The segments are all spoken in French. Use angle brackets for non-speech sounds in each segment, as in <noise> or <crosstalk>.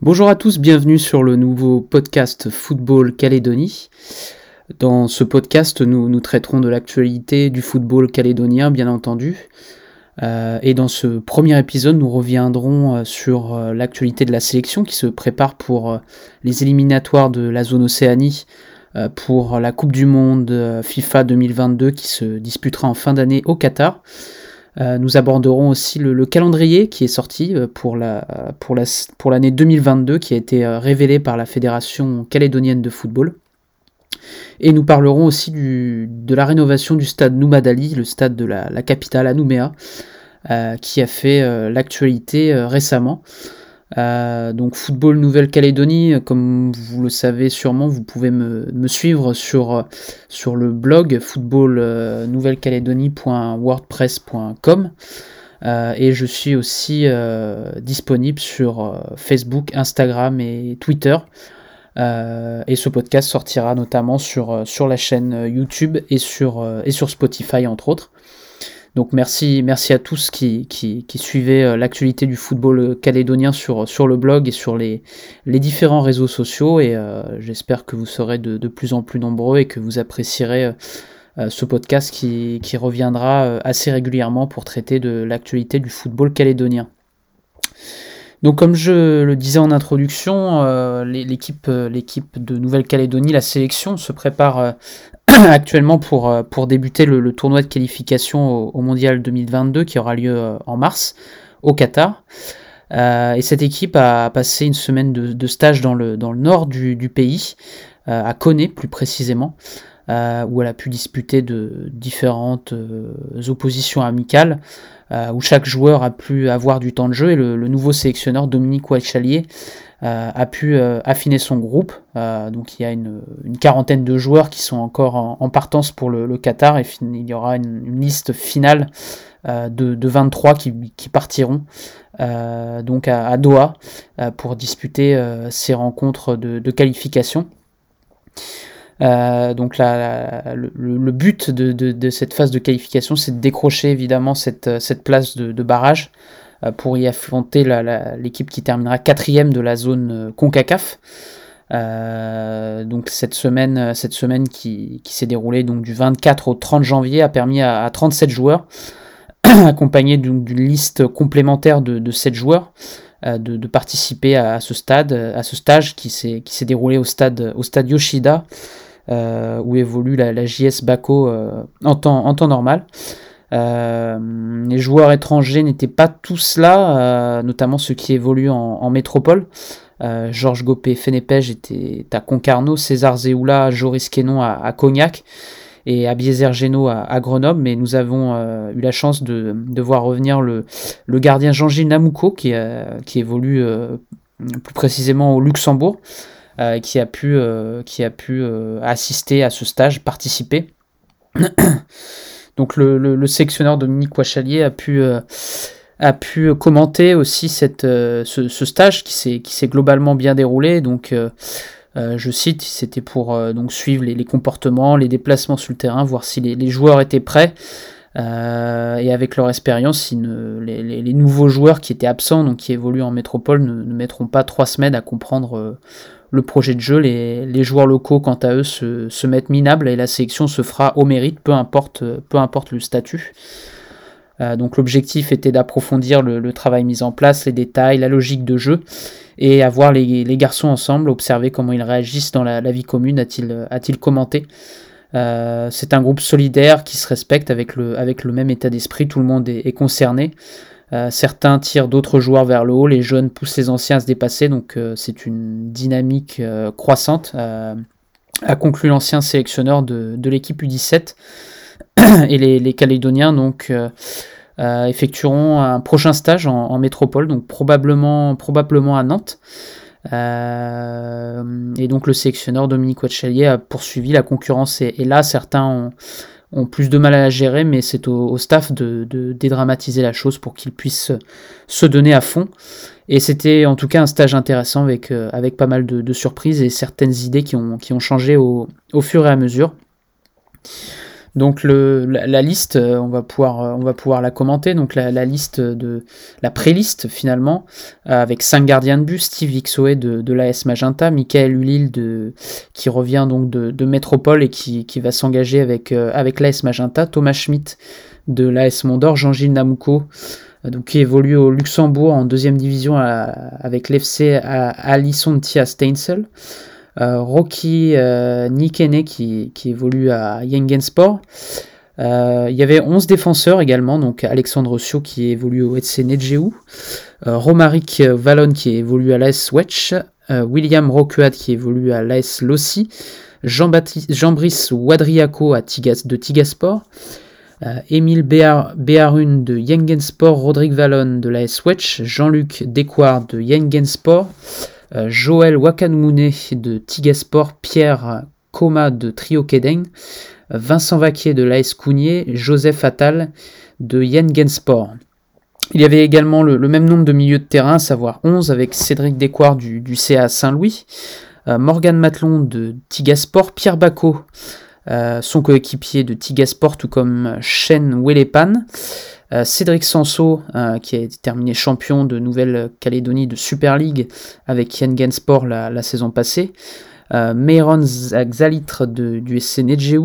Bonjour à tous, bienvenue sur le nouveau podcast Football Calédonie. Dans ce podcast, nous, traiterons de l'actualité du football calédonien, bien entendu. Euh, et dans ce premier épisode, nous reviendrons euh, sur euh, l'actualité de la sélection qui se prépare pour les éliminatoires de la zone Océanie pour la Coupe du Monde FIFA 2022 qui se disputera en fin d'année au Qatar. Euh, nous aborderons aussi le, calendrier qui est sorti euh, pour la pour la pour l'année 2022 qui a été euh, révélé par la Fédération calédonienne de football. Et nous parlerons aussi du, de la rénovation du stade Noumadali, le stade de la, la capitale à Nouméa, qui a fait l'actualité récemment. Euh, donc Football Nouvelle-Calédonie, comme vous le savez sûrement, vous pouvez me, suivre sur, le blog football-nouvelle-calédonie.wordpress.com euh, et je suis aussi euh, disponible sur Facebook, Instagram et Twitter. et ce podcast sortira notamment sur, la chaîne YouTube et sur Spotify entre autres. Donc merci, merci à tous qui, qui, suivaient euh, l'actualité du football euh, calédonien sur, sur le blog et sur les, les différents réseaux sociaux. Et euh, j'espère que vous serez de, plus en plus nombreux et que vous apprécierez ce podcast qui, qui, reviendra assez régulièrement pour traiter de l'actualité du football calédonien. Donc comme je le disais en introduction, l'équipe, l'équipe de Nouvelle-Calédonie, la sélection, se prépare <clears throat> actuellement pour, euh, débuter le, tournoi de qualification au, Mondial 2022 qui aura lieu euh, en mars au Qatar. Euh, et cette équipe a passé une semaine de, stage dans le, nord du, pays, à Koné plus précisément, où elle a pu disputer de différentes oppositions amicales, où chaque joueur a pu avoir du temps de jeu. Et le, nouveau sélectionneur Dominique Ouachalier euh, a pu euh, affiner son groupe. Euh, donc il y a une, quarantaine de joueurs qui sont encore en, partance pour le, Qatar et il y aura une, liste finale de, 23 qui, partiront donc à, Doha pour disputer ces rencontres de, qualification. Donc le, but de, cette phase de qualification, c'est de décrocher évidemment cette, cette place de, barrage euh, pour y affronter l'équipe qui terminera quatrième de la zone euh, CONCACAF. Euh, donc cette semaine, cette semaine qui, s'est déroulée donc du 24 au 30 janvier a permis à, 37 joueurs, <clears throat> accompagnés d'une liste complémentaire de, 7 joueurs, de, participer à, ce stade, à ce stage qui s'est déroulé au stade Yoshida, où évolue la, JS en temps, en temps normal. Euh, les joueurs étrangers n'étaient pas tous là, euh, notamment ceux qui évoluent en, métropole. Euh, Georges Gopé Fenépège était à Concarneau, César Zéoula, Joris Quénon à, Cognac et Abiezer Geno à, Grenoble, mais nous avons eu la chance de, voir revenir le, gardien Jean-Gilles Namouko qui évolue plus précisément au Luxembourg, qui a pu, qui a pu assister à ce stage, participer. <coughs> Donc le, le, sectionneur Dominique Wachalier a pu, euh, a pu commenter aussi cette, euh, ce, stage qui s'est globalement bien déroulé. Donc euh, je cite, c'était pour donc suivre les, comportements, les déplacements sur le terrain, voir si les, joueurs étaient prêts. et avec leur expérience, si les, nouveaux joueurs qui étaient absents, donc qui évoluent en métropole, ne mettront pas trois semaines à comprendre le projet de jeu. Les, joueurs locaux, quant à eux, se, mettent minables et la sélection se fera au mérite, peu importe, le statut. Euh, donc l'objectif était d'approfondir le, travail mis en place, les détails, la logique de jeu, et avoir les, garçons ensemble, observer comment ils réagissent dans la, vie commune, a-t-il commenté. Euh, c'est un groupe solidaire qui se respecte avec le même état d'esprit, tout le monde est concerné. Euh, certains tirent d'autres joueurs vers le haut, les jeunes poussent les anciens à se dépasser, donc euh, c'est une dynamique euh, croissante, a conclu l'ancien sélectionneur de, l'équipe U17. <clears throat> Et les, Calédoniens donc effectueront un prochain stage en, métropole, donc probablement, probablement à Nantes. et donc le sélectionneur Dominique Watchelier a poursuivi, la concurrence et là, certains ont ont plus de mal à la gérer, mais c'est au, staff de, dédramatiser la chose pour qu'ils puissent se donner à fond. Et c'était en tout cas un stage intéressant avec, euh, avec pas mal de, surprises et certaines idées qui ont, qui ont changé au, fur et à mesure. Donc la, liste, on va pouvoir, on va pouvoir la commenter. Donc la, liste de la pré-liste finalement, avec cinq gardiens de but, Steve Ixoé de, l'AS Magenta, Michael Ulil qui revient donc de, Métropole et qui, va s'engager avec, avec l'AS Magenta, Thomas Schmidt de l'AS Mondor, Jean-Gilles euh, donc, qui évolue au Luxembourg en deuxième division avec l'FC Alisontia Steinsel. Euh, Rocky euh, Nikene qui, évolue à Yengensport. Euh, il y avait 11 défenseurs également, donc Alexandre Sio qui évolue au FC Nedjeu, Romaric Vallon qui évolue à l'AS Wetch, William Roqueat qui évolue à l'AS Lossi, Jean-Brice Wadriaco à Tigas, de Tigasport, euh, Émile Béarun de Yengensport, Rodrigue Vallon de la Swetch, Jean-Luc Descoir de Yengensport, Joël Wakanmune de Tigasport, Pierre Koma de Trio Kedeng, Vincent Vaquier de l'AS Cougnier, Joseph Attal de Yengensport. Il y avait également le, même nombre de milieux de terrain, à savoir 11, avec Cédric Descoir du, CA Saint-Louis, euh, Morgan Matlon de Tigasport, Pierre Bacot euh, son coéquipier de Tigasport, tout comme Shen Welepan. Euh, Cédric Sanso, euh, qui a été terminé champion de Nouvelle-Calédonie de Super League avec Yengen la, la saison passée. Euh, Meiron Xalitre du SC Nedjeu,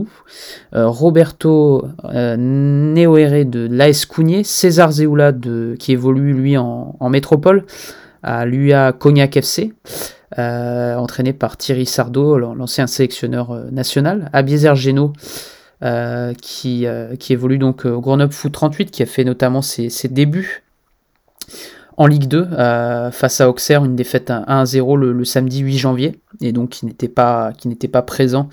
Roberto Neoere de l'AS César Zeoula de, qui évolue lui en, en métropole à l'UA Cognac FC, euh, entraîné par Thierry Sardo, l'ancien sélectionneur euh, national. Abiezer Geno, euh, qui, qui, évolue donc au Grenoble Foot 38, qui a fait notamment ses, débuts en Ligue 2 face à Auxerre, une défaite 1-0 le, samedi 8 janvier, et donc qui n'était pas, présent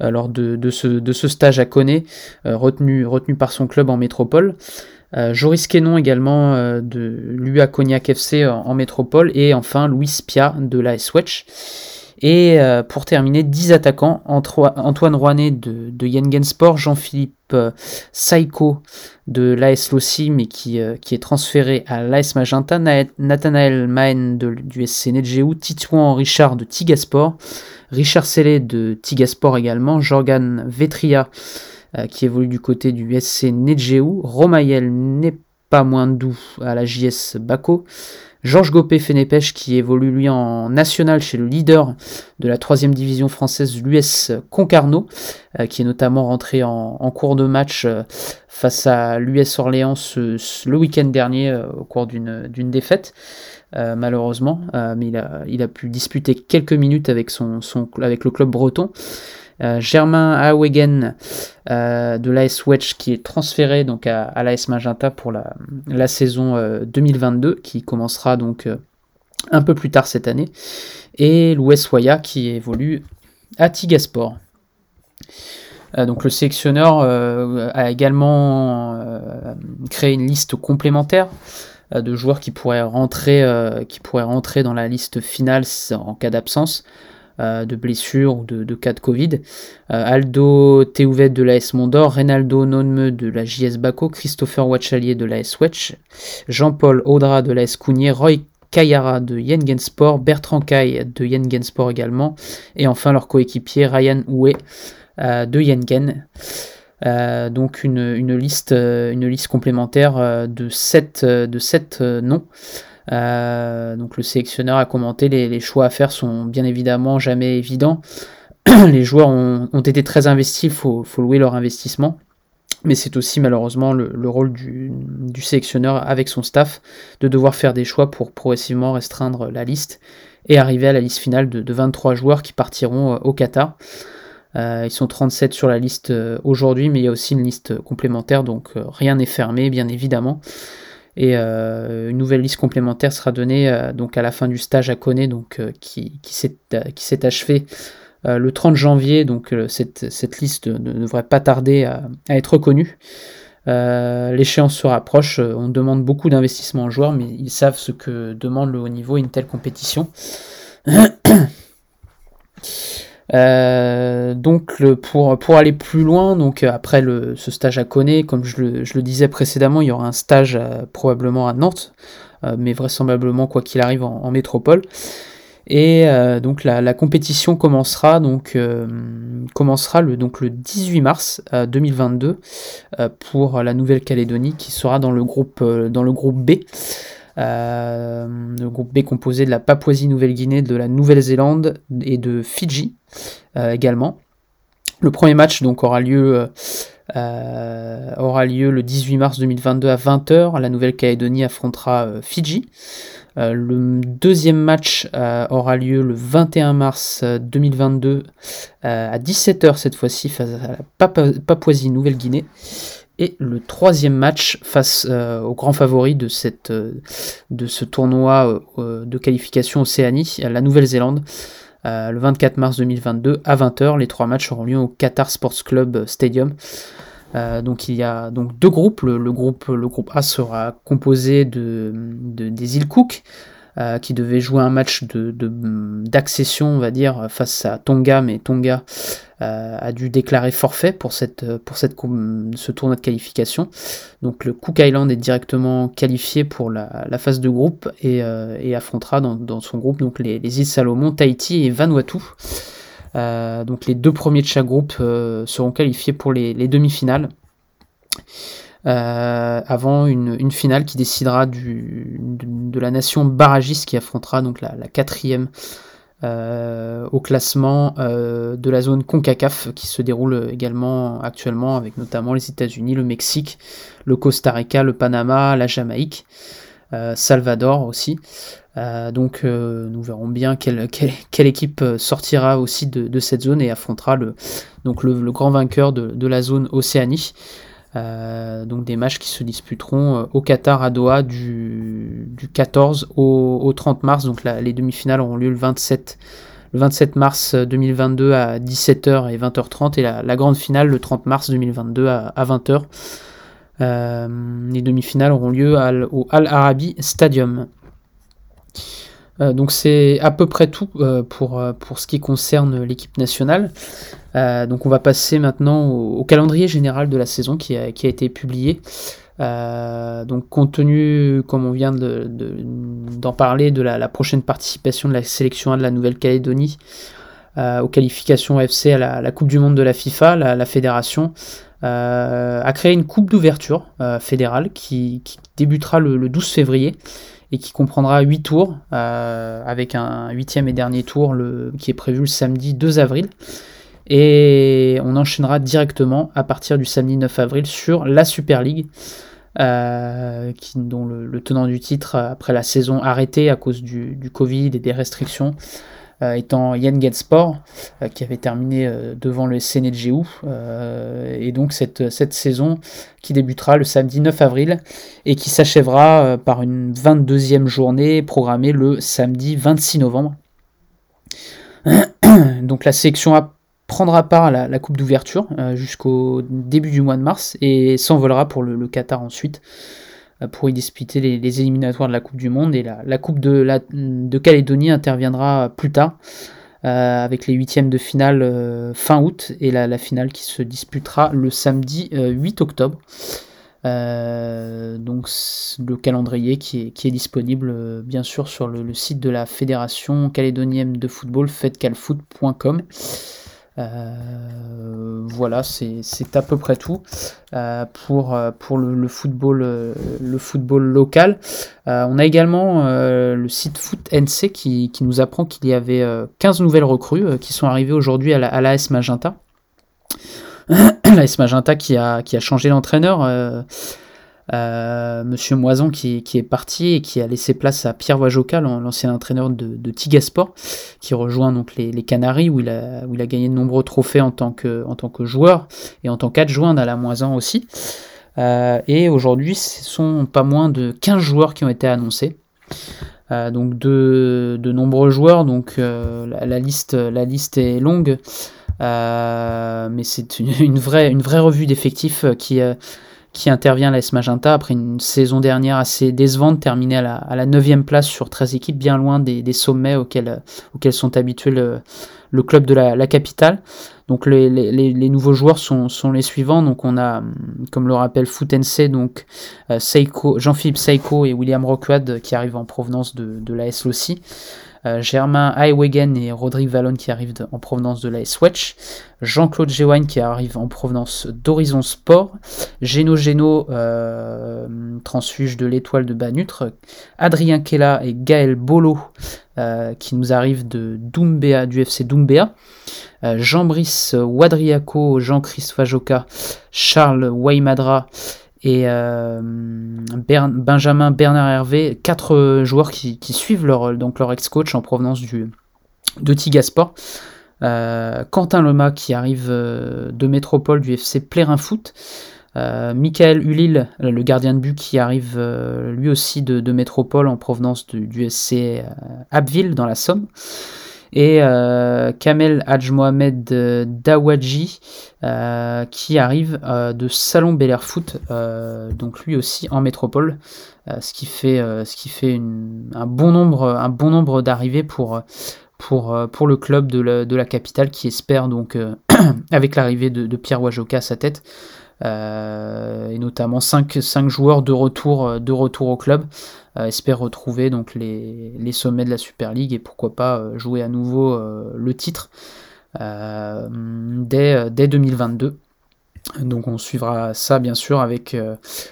lors de, ce, stage à Coné, retenu, par son club en métropole. Euh, Joris Quenon également euh, de l'UA Cognac FC en, métropole. Et enfin Louis Pia de la Swetch. Et euh, pour terminer, 10 attaquants, Antoine Rouanet de, de Yengensport, Jean-Philippe Saiko de l'AS Lossi, mais qui, qui, est transféré à l'AS Magenta, Nathanaël Maen de, du SC Nedjeu, Titouan Richard de Tigasport, Richard Sellet de Tigasport également, Jorgan Vetria euh, qui évolue du côté du SC Nedjeu. Romaïel n'est pas moins doux à la JS Baco. Georges Gopé Fénépèche qui évolue lui en national chez le leader de la troisième division française, l'US Concarneau, euh, qui est notamment rentré en, cours de match euh, face à l'US Orléans le week-end dernier au cours d'une défaite. malheureusement, mais il a, pu disputer quelques minutes avec le club breton. Euh, Germain Awegen euh, de l'AS Wedge qui est transféré donc à, l'AS Magenta pour la, saison 2022 euh, qui commencera donc un peu plus tard cette année et Louis Waya qui évolue à Tigasport. donc le sélectionneur a également créé une liste complémentaire de joueurs qui pourraient rentrer, qui pourraient rentrer dans la liste finale en cas d'absence. Euh, de blessures ou de, cas de Covid. Euh, Aldo Théouvet de l'AS Mondor, Reynaldo Nonme de la JS Baco, Christopher Watchalier de l'AS Wetch, Jean-Paul Audra de l'AS Cougnier, Roy Kayara de Yengensport, Bertrand Kay de Yengensport également, et enfin leur coéquipier Ryan Houé euh, de Yengen. donc une, liste, complémentaire de 7, de noms. Euh, donc le sélectionneur a commenté les, choix à faire sont bien évidemment jamais évidents. <clears throat> les joueurs ont, été très investis, il faut, louer leur investissement. Mais c'est aussi malheureusement le, rôle du, sélectionneur avec son staff de devoir faire des choix pour progressivement restreindre la liste et arriver à la liste finale de, 23 joueurs qui partiront euh, au Qatar. Euh, ils sont 37 sur la liste aujourd'hui, mais il y a aussi une liste complémentaire, donc rien n'est fermé, bien évidemment. Et euh, une nouvelle liste complémentaire sera donnée euh, donc à la fin du stage à Coné, donc, euh, qui, qui s'est achevé le 30 janvier. Donc cette, cette, liste ne devrait pas tarder à, être reconnue. L'échéance se rapproche, on demande beaucoup d'investissement aux joueurs, mais ils savent ce que demande le haut niveau une telle compétition. <clears throat> Euh, donc pour, pour aller plus loin, donc après le, ce stage à Coné, comme je le, disais précédemment, il y aura un stage euh, probablement à Nantes, euh, mais vraisemblablement quoi qu'il arrive en, métropole. Et donc la, compétition commencera donc commencera le donc le 18 mars 2022 pour la Nouvelle-Calédonie qui sera dans le groupe dans le groupe B. le groupe B composé de la Papouasie-Nouvelle-Guinée, de la Nouvelle-Zélande et de Fidji également. Le premier match donc aura lieu euh, aura lieu le 18 mars 2022 à 20h. La Nouvelle-Calédonie affrontera euh, Fidji. Euh, le deuxième match aura lieu le 21 mars 2022 à 17h cette fois-ci face à la Papouasie-Nouvelle-Guinée. Et le troisième match face au grand favori de, cette, de ce tournoi de qualification Océanie, la Nouvelle-Zélande, euh, le 24 mars 2022 à 20h. Les trois matchs auront lieu au Qatar Sports Club Stadium. Euh, donc il y a donc deux groupes. Le, groupe, le groupe A sera composé de, des îles Cook, euh, qui devait jouer un match d'accession, de, on va dire, face à Tonga, mais Tonga euh, a dû déclarer forfait pour, cette, pour cette, ce tournoi de qualification. Donc le Cook Island est directement qualifié pour la, phase de groupe et, et affrontera dans, dans, son groupe donc les, les, îles Salomon, Tahiti et Vanuatu. donc les deux premiers de chaque groupe seront qualifiés pour les, les demi-finales. Euh, avant une, finale qui décidera du, de, la nation barragiste qui affrontera donc la, quatrième euh, au classement euh, de la zone CONCACAF qui se déroule également actuellement avec notamment les États-Unis, le Mexique, le Costa Rica, le Panama, la Jamaïque, Salvador aussi. donc nous verrons bien quelle, équipe sortira aussi de, cette zone et affrontera le, donc le, grand vainqueur de la zone Océanie. Euh, donc des matchs qui se disputeront euh, au Qatar à Doha du, 14 au, 30 mars. Donc les demi-finales auront lieu le 27, le 27 mars 2022 à 17h et 20h30 et la, grande finale le 30 mars 2022 à, 20h. Euh, les demi-finales auront lieu au Al Arabi Stadium. Euh, donc c'est à peu près tout euh, pour, euh, pour ce qui concerne l'équipe nationale. donc on va passer maintenant au, calendrier général de la saison qui a, a été publié. donc compte tenu, comme on vient d'en de, parler, de la, prochaine participation de la sélection 1 de la Nouvelle-Calédonie aux qualifications FC à la, Coupe du Monde de la FIFA, la, fédération a créé une coupe d'ouverture fédérale qui, débutera le 12 février et qui comprendra 8 tours, euh, avec un huitième et dernier tour qui est prévu le samedi 2 avril. Et on enchaînera directement à partir du samedi 9 avril sur la Super League, euh, dont le, tenant du titre, après la saison arrêtée à cause du, Covid et des restrictions, étant Yann Sport, euh, qui avait terminé euh, devant le SNGU. et donc cette, cette saison qui débutera le samedi 9 avril et qui s'achèvera par une 22e journée programmée le samedi 26 novembre. <coughs> Donc la sélection A prendra part à la, coupe d'ouverture jusqu'au début du mois de mars et s'envolera pour le, Qatar ensuite. Euh, pour y disputer les, éliminatoires de la Coupe du Monde. Et la, Coupe de, la, de, Calédonie interviendra plus tard, euh, avec les huitièmes de finale euh, fin août et la, finale qui se disputera le samedi 8 octobre. donc le calendrier qui est, qui est disponible bien sûr sur le, le, site de la Fédération calédonienne de football, fedcalfoot.com. Euh, voilà, c'est à peu près tout euh, pour, euh, le, football, local. on a également le site Foot NC qui, qui nous apprend qu'il y avait 15 nouvelles recrues qui sont arrivées aujourd'hui à l'AS la, Magenta. <coughs> L'AS Magenta qui a, qui a changé d'entraîneur. Euh, Monsieur Moison qui, est parti et qui a laissé place à Pierre Wajoka, l'ancien entraîneur de, Tigasport, qui rejoint donc les, Canaries où il, a, où il a gagné de nombreux trophées en tant que, en tant que joueur et en tant qu'adjoint la Moisan aussi. Euh, et aujourd'hui, ce sont pas moins de 15 joueurs qui ont été annoncés. Euh, donc de, nombreux joueurs, donc la, liste, la liste est longue, mais c'est une, vraie, une vraie revue d'effectifs qui, qui intervient à l'AS Magenta après une saison dernière assez décevante, terminée à la, à la 9 place sur 13 équipes, bien loin des, sommets auxquels, auxquels sont habitués le, club de la, capitale. Donc les, nouveaux joueurs sont, les suivants. Donc on a, comme le rappelle Foutense, donc euh, Jean-Philippe Seiko et William Rockwad qui arrivent en provenance de, de l'AS aussi. Germain Aiwegen et Rodrigue Vallon qui arrivent en provenance de la Swatch, Jean-Claude Gewine qui arrive en provenance d'Horizon Sport, Geno Geno, transfuge de l'étoile de Banutre, Adrien Kella et Gaël Bolo qui nous arrivent de Doumbéa, du FC Doumbéa. Jean-Brice Wadriaco, Jean-Christ Fajoka, Charles Waimadra et euh, Benjamin Bernard Hervé, quatre joueurs qui, suivent leur, leur ex-coach en provenance du, de Tigasport. Euh, Quentin Lema qui arrive euh, de métropole du FC Plérin Foot. Michael Ulil, le gardien de but qui arrive lui aussi de, métropole en provenance du SC Abbeville dans la Somme et euh, Kamel Hadj Mohamed euh, Dawadji euh, qui arrive de Salon Bel Air Foot, donc lui aussi en métropole, ce qui fait, ce qui fait un bon nombre, bon nombre d'arrivées pour, pour, pour le club de la, de la capitale qui espère donc <clears throat> avec l'arrivée de, Pierre Wajoka à sa tête. et notamment 5, 5 joueurs de retour, de retour au club. Euh, espère retrouver donc les, sommets de la Super League et pourquoi pas euh, jouer à nouveau euh, le titre dès, dès 2022. Donc on suivra ça bien sûr avec,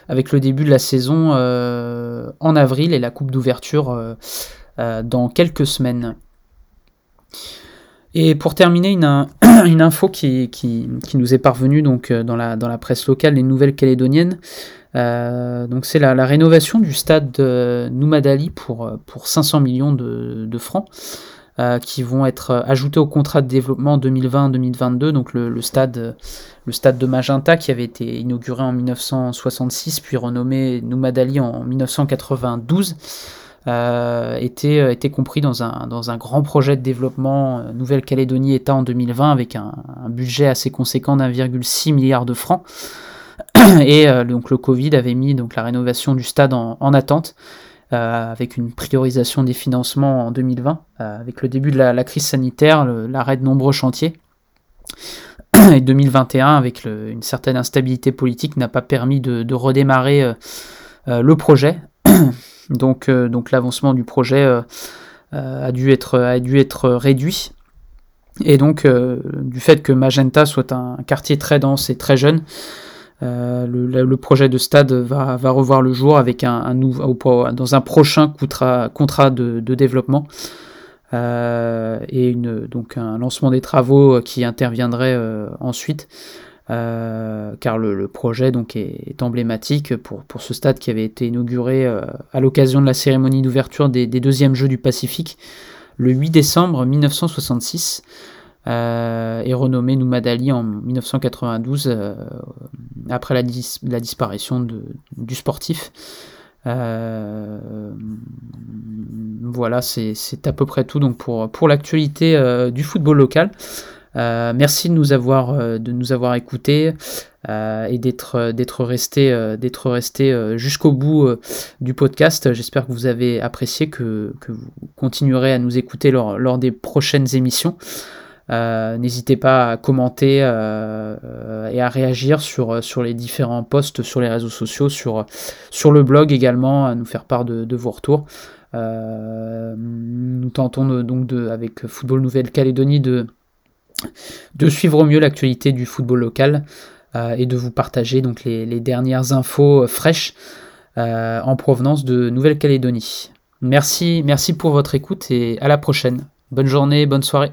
avec le début de la saison en avril et la coupe d'ouverture dans quelques semaines. Et pour terminer, une, <clears throat> info qui, nous est parvenue donc, dans, la, dans la presse locale, les nouvelles calédoniennes. Euh, c'est la, rénovation du stade de Noumadali pour, pour 500 millions de, francs. Euh, qui vont être ajoutés au contrat de développement 2020-2022, donc le, stade, le stade de Magenta qui avait été inauguré en 1966 puis renommé Noumadali en 1992. Euh, était, était compris dans un, dans un grand projet de développement Nouvelle-Calédonie État en 2020 avec un, budget assez conséquent d'1,6 milliard de francs. <clears throat> Et euh, donc le Covid avait mis donc la rénovation du stade en, attente. Euh, avec une priorisation des financements en 2020, euh, avec le début de la, crise sanitaire, l'arrêt de nombreux chantiers. <clears throat> Et 2021, avec une certaine instabilité politique, n'a pas permis de, redémarrer le projet. <clears throat> donc, donc l'avancement du projet a, dû être, a dû être réduit. Et donc, du fait que Magenta soit un quartier très dense et très jeune, euh, le, projet de stade va, revoir le jour avec un, dans un prochain contrat, de, développement euh, et donc un lancement des travaux qui interviendrait euh, ensuite. Car le, projet donc est, emblématique pour, ce stade qui avait été inauguré à l'occasion de la cérémonie d'ouverture des, deuxièmes Jeux du Pacifique le 8 décembre 1966 euh, et renommé Noumadali en 1992 euh, après la, disparition du sportif. Euh, voilà, c'est à peu près tout donc pour l'actualité du football local. Merci de nous avoir, de nous avoir écoutés et d'être d'être resté, d'être resté jusqu'au bout du podcast. J'espère que vous avez apprécié, que, que, vous continuerez à nous écouter lors, lors des prochaines émissions. Euh, n'hésitez pas à commenter euh, et à réagir sur, sur les différents posts sur les réseaux sociaux, sur, sur le blog également, à nous faire part de, vos retours. Euh, nous tentons donc de, avec Football Nouvelle-Calédonie de, de suivre au mieux l'actualité du football local et de vous partager donc les, dernières infos fraîches en provenance de Nouvelle-Calédonie. Merci, merci pour votre écoute et à la prochaine. Bonne journée, bonne soirée.